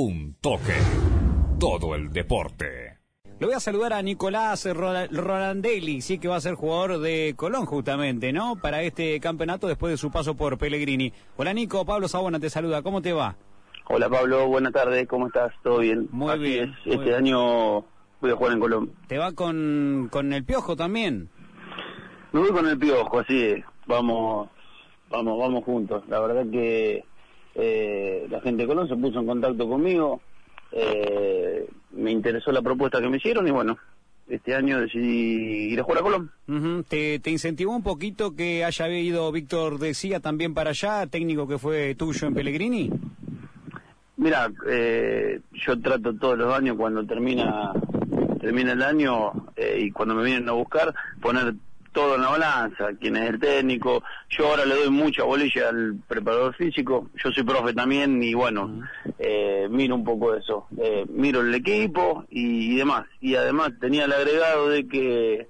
Un toque. Todo el deporte. Le voy a saludar a Nicolás Rolandelli, sí que va a ser jugador de Colón justamente, ¿no? Para este campeonato después de su paso por Pellegrini. Hola Nico, Pablo Sabona te saluda, ¿cómo te va? Hola Pablo, buenas tardes, ¿cómo estás? ¿Todo bien? Muy Así bien, es, muy este bien. año voy a jugar en Colón. ¿Te va con, con el piojo también? Me voy con el piojo, así es. Vamos, vamos, vamos juntos. La verdad que eh, la gente de Colón se puso en contacto conmigo. eh, me interesó la propuesta que me hicieron y bueno, este año decidí ir a jugar a Colón. ¿Te, ¿Te incentivó un poquito que haya ido Víctor Decía también para allá, técnico que fue tuyo en Pellegrini? Mira, eh, yo trato todos los años cuando termina termina el año eh, y cuando me vienen a buscar poner todo en la balanza, quién es el técnico. Yo ahora le doy mucha bolilla al preparador físico. Yo soy profe también y bueno, eh, miro un poco eso. Eh, miro el equipo y, y demás. Y además tenía el agregado de que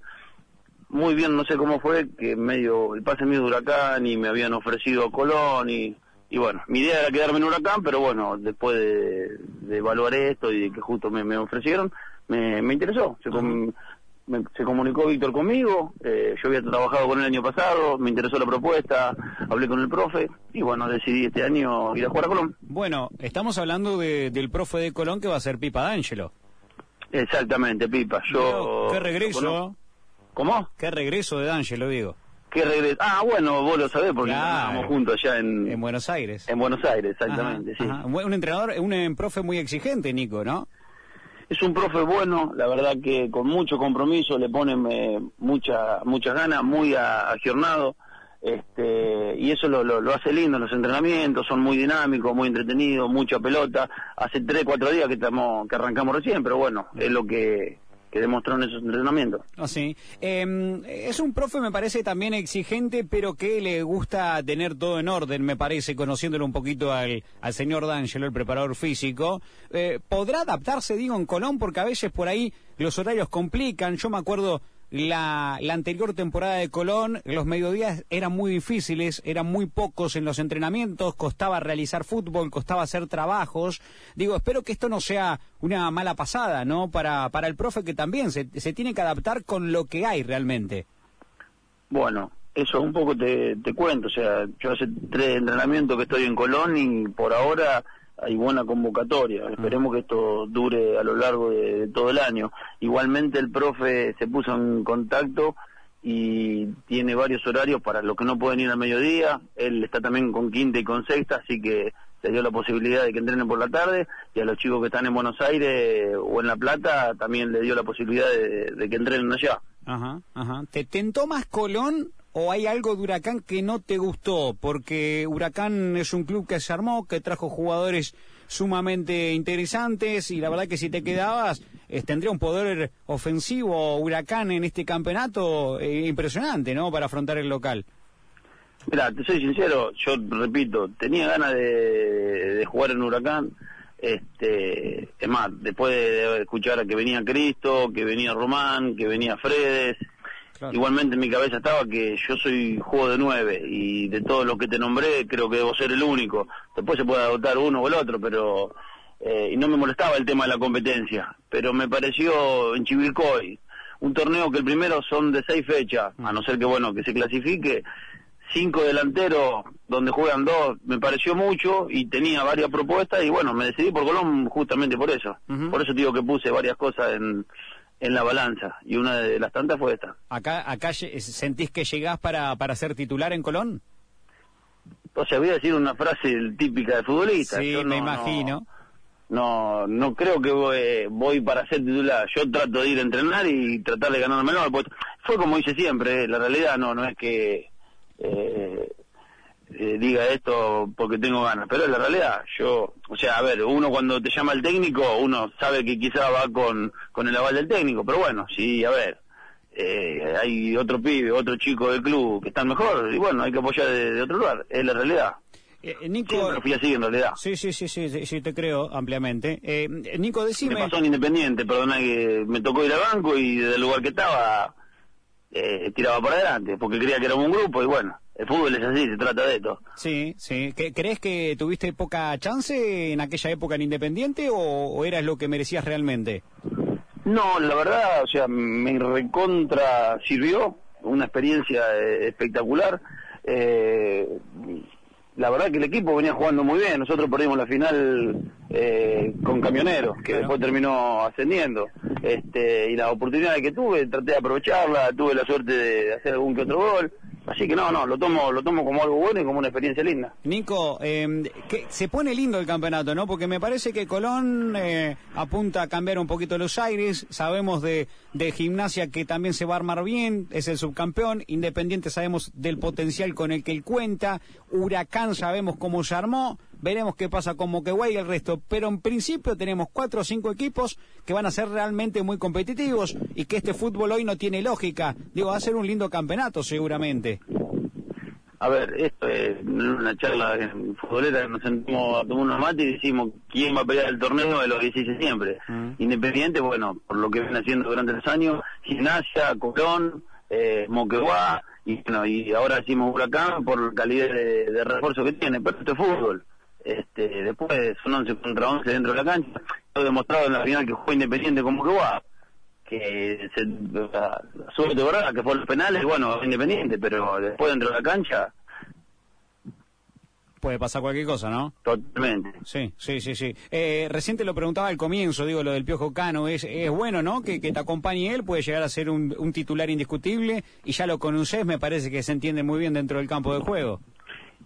muy bien, no sé cómo fue, que medio el pase mío de Huracán y me habían ofrecido a Colón y, y bueno, mi idea era quedarme en Huracán, pero bueno, después de, de evaluar esto y de que justo me, me ofrecieron, me, me interesó. Me- se comunicó Víctor conmigo, eh, yo había trabajado con él el año pasado, me interesó la propuesta, hablé con el profe y bueno, decidí este año ir a jugar a Colón. Bueno, estamos hablando de- del profe de Colón que va a ser Pipa D'Angelo. Exactamente, Pipa. Yo... Qué regreso, conozco. ¿Cómo? qué regreso de D'Angelo, digo. ¿Qué regreso? Ah, bueno, vos lo sabés porque Claro. estábamos juntos allá en, En Buenos Aires. en Buenos Aires, exactamente, Ajá, sí. ajá. Un un entrenador, un, eh, profe muy exigente, Nico, ¿no? Es un profe bueno, la verdad que con mucho compromiso, le pone eh, mucha, muchas ganas, muy agiornado, este, y eso lo, lo, lo hace lindo en los entrenamientos, son muy dinámicos, muy entretenidos, mucha pelota. Hace tres, cuatro días que estamos, que arrancamos recién, pero bueno, es lo que, que demostró en esos entrenamientos. Ah, sí. Eh, es un profe, me parece, también exigente, pero que le gusta tener todo en orden, me parece, conociéndolo un poquito al, al señor D'Angelo, el preparador físico. Eh, ¿Podrá adaptarse, digo, en Colón? Porque a veces por ahí los horarios complican. Yo me acuerdo la, la anterior temporada de Colón, los mediodías eran muy difíciles, eran muy pocos en los entrenamientos, costaba realizar fútbol, costaba hacer trabajos. Digo, espero que esto no sea una mala pasada, ¿no? Para, para el profe que también se, se tiene que adaptar con lo que hay realmente. Bueno, eso un poco te, te cuento, o sea, yo hace tres entrenamientos que estoy en Colón y por ahora hay buena convocatoria. Esperemos que esto dure a lo largo de, de todo el año. Igualmente el profe se puso en contacto y tiene varios horarios para los que no pueden ir al mediodía. Él está también con quinta y con sexta, así que se dio la posibilidad de que entrenen por la tarde y a los chicos que están en Buenos Aires o en La Plata también le dio la posibilidad de, de que entrenen allá. Ajá, ajá. ¿Te tentó más Colón o hay algo de Huracán que no te gustó? Porque Huracán es un club que se armó, que trajo jugadores sumamente interesantes y la verdad que si te quedabas eh, tendría un poder ofensivo Huracán en este campeonato eh, impresionante, ¿no? Para afrontar el local. Mira, te soy sincero, yo repito, tenía ganas de, de jugar en Huracán. Este, es más, después de escuchar a que venía Cristo, que venía Román, que venía Fredes, Claro. igualmente en mi cabeza estaba que yo soy juego de nueve y de todos los que te nombré creo que debo ser el único. Después se puede adoptar uno o el otro, pero eh, y no me molestaba el tema de la competencia, pero me pareció en Chivilcoy un torneo que el primero son de seis fechas, a no ser que bueno que se clasifique cinco delanteros donde juegan dos, me pareció mucho y tenía varias propuestas y bueno, me decidí por Colón justamente por eso. Por eso digo que puse varias cosas en, en la balanza y una de las tantas fue esta. Acá, acá sentís que llegás para, para ser titular en Colón. O sea, voy a decir una frase típica de futbolista. Sí, Yo me no- imagino. No, no creo que voy, voy para ser titular. Yo trato de ir a entrenar y tratar de ganarme el puesto. Fue como hice siempre, eh, la realidad no, no es que eh, eh, diga esto porque tengo ganas, pero es la realidad. Yo, o sea, a ver, uno cuando te llama el técnico, uno sabe que quizá va con, con el aval del técnico, pero bueno, sí, a ver, eh, hay otro pibe, otro chico del club que están mejor, y bueno, hay que apoyar de, de otro lugar, es la realidad. Eh, eh, Nico, fui así en realidad. sí, sí, sí, sí, sí, sí, te creo ampliamente. Eh, Nico, decime... Me pasó en Independiente, perdona que me tocó ir al banco y desde el lugar que estaba eh, tiraba para adelante, porque creía que éramos un grupo y bueno, el fútbol es así, se trata de esto. Sí, sí. ¿Crees que tuviste poca chance en aquella época en Independiente o, o eras lo que merecías realmente? No, la verdad, o sea, me recontra sirvió, una experiencia eh, espectacular. Eh, la verdad que el equipo venía jugando muy bien. Nosotros perdimos la final eh, con Camioneros, que después terminó ascendiendo. Este, y las oportunidades que tuve, traté de aprovecharla, tuve la suerte de hacer algún que otro gol. Así que no, no, lo tomo, lo tomo como algo bueno y como una experiencia linda. Nico, eh, se pone lindo el campeonato, ¿no? Porque me parece que Colón eh, apunta a cambiar un poquito los aires. Sabemos de, de gimnasia que también se va a armar bien, es el subcampeón. Independiente sabemos del potencial con el que él cuenta. Huracán sabemos cómo se armó veremos qué pasa con Moquegua y el resto, pero en principio tenemos cuatro o cinco equipos que van a ser realmente muy competitivos y que este fútbol hoy no tiene lógica. Digo, va a ser un lindo campeonato seguramente. A ver, esto es una charla futbolera que nos sentimos a tomar unos mates y decimos quién va a pelear el torneo de los 16 siempre. Mm. Independiente, bueno, por lo que viene haciendo durante los años, Gimnasia, Colón, eh, Moquegua, y bueno, y ahora decimos Huracán por calidad de, de refuerzo que tiene, pero este fútbol. Este, después son 11 contra 11 dentro de la cancha. Lo demostrado en la final que jugó Independiente como que va, que se, la, suerte verdad que fue los penales, bueno, Independiente, pero después dentro de la cancha puede pasar cualquier cosa, ¿no? Totalmente. Sí, sí, sí, sí. Eh, reciente lo preguntaba al comienzo, digo, lo del Piojo Cano, es, es bueno, ¿no? Que, te acompañe él, puede llegar a ser un, un titular indiscutible y ya lo conoces, me parece que se entiende muy bien dentro del campo de juego.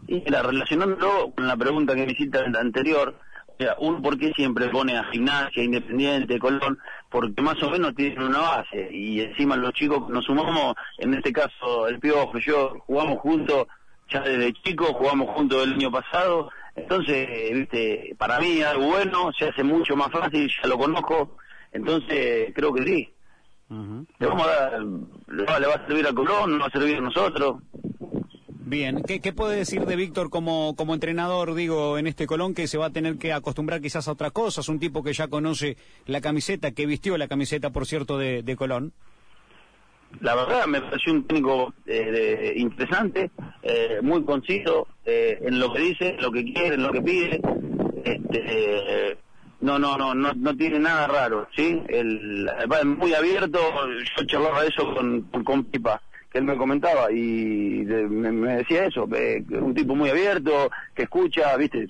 Y la, relacionándolo con la pregunta que me hiciste anterior, o sea, uno por qué siempre pone a gimnasia, independiente, Colón, porque más o menos tienen una base y encima los chicos nos sumamos, en este caso el Piojo y yo jugamos juntos ya desde chicos, jugamos juntos el año pasado, entonces, viste, para mí algo bueno, se hace mucho más fácil, ya lo conozco, entonces creo que sí. Le vamos a dar, le va a servir a Colón, no va a servir a nosotros. Bien, ¿qué, puede decir de Víctor como, como entrenador, digo, en este Colón que se va a tener que acostumbrar quizás a otras cosas? Un tipo que ya conoce la camiseta, que vistió la camiseta, por cierto, de, Colón. La verdad me pareció un técnico eh, interesante, eh, muy conciso eh, en lo que dice, lo que quiere, en lo que pide. Este, no, no, no, no, no tiene nada raro, ¿sí? El, muy abierto, yo charlaba eso con, con Pipa que él me comentaba y me, decía eso, un tipo muy abierto, que escucha, viste,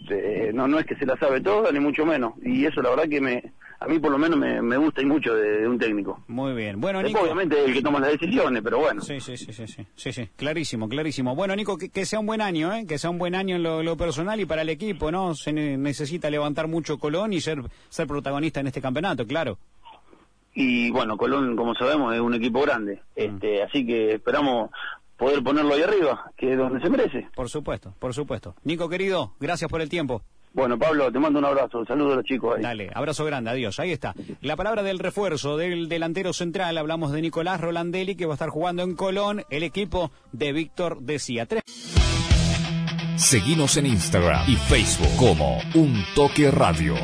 no no es que se la sabe todo, ni mucho menos. Y eso la verdad que me a mí por lo menos me, gusta y mucho de, un técnico. Muy bien. Bueno, Nico... Obviamente el que toma las decisiones, pero bueno. Sí, sí, sí, sí, sí, sí, clarísimo, clarísimo. Bueno, Nico, que, sea un buen año, ¿eh? Que sea un buen año en lo, personal y para el equipo, ¿no? Se necesita levantar mucho Colón y ser, ser protagonista en este campeonato, claro y bueno, Colón, como sabemos, es un equipo grande, mm. este, así que esperamos poder ponerlo ahí arriba, que es donde se merece. Por supuesto, por supuesto. Nico, querido, gracias por el tiempo. Bueno, Pablo, te mando un abrazo. Saludos a los chicos ahí. Dale, abrazo grande, adiós. Ahí está. La palabra del refuerzo del delantero central. Hablamos de Nicolás Rolandelli, que va a estar jugando en Colón, el equipo de Víctor Decía. Tres. Seguimos en Instagram y Facebook como Un Toque Radio.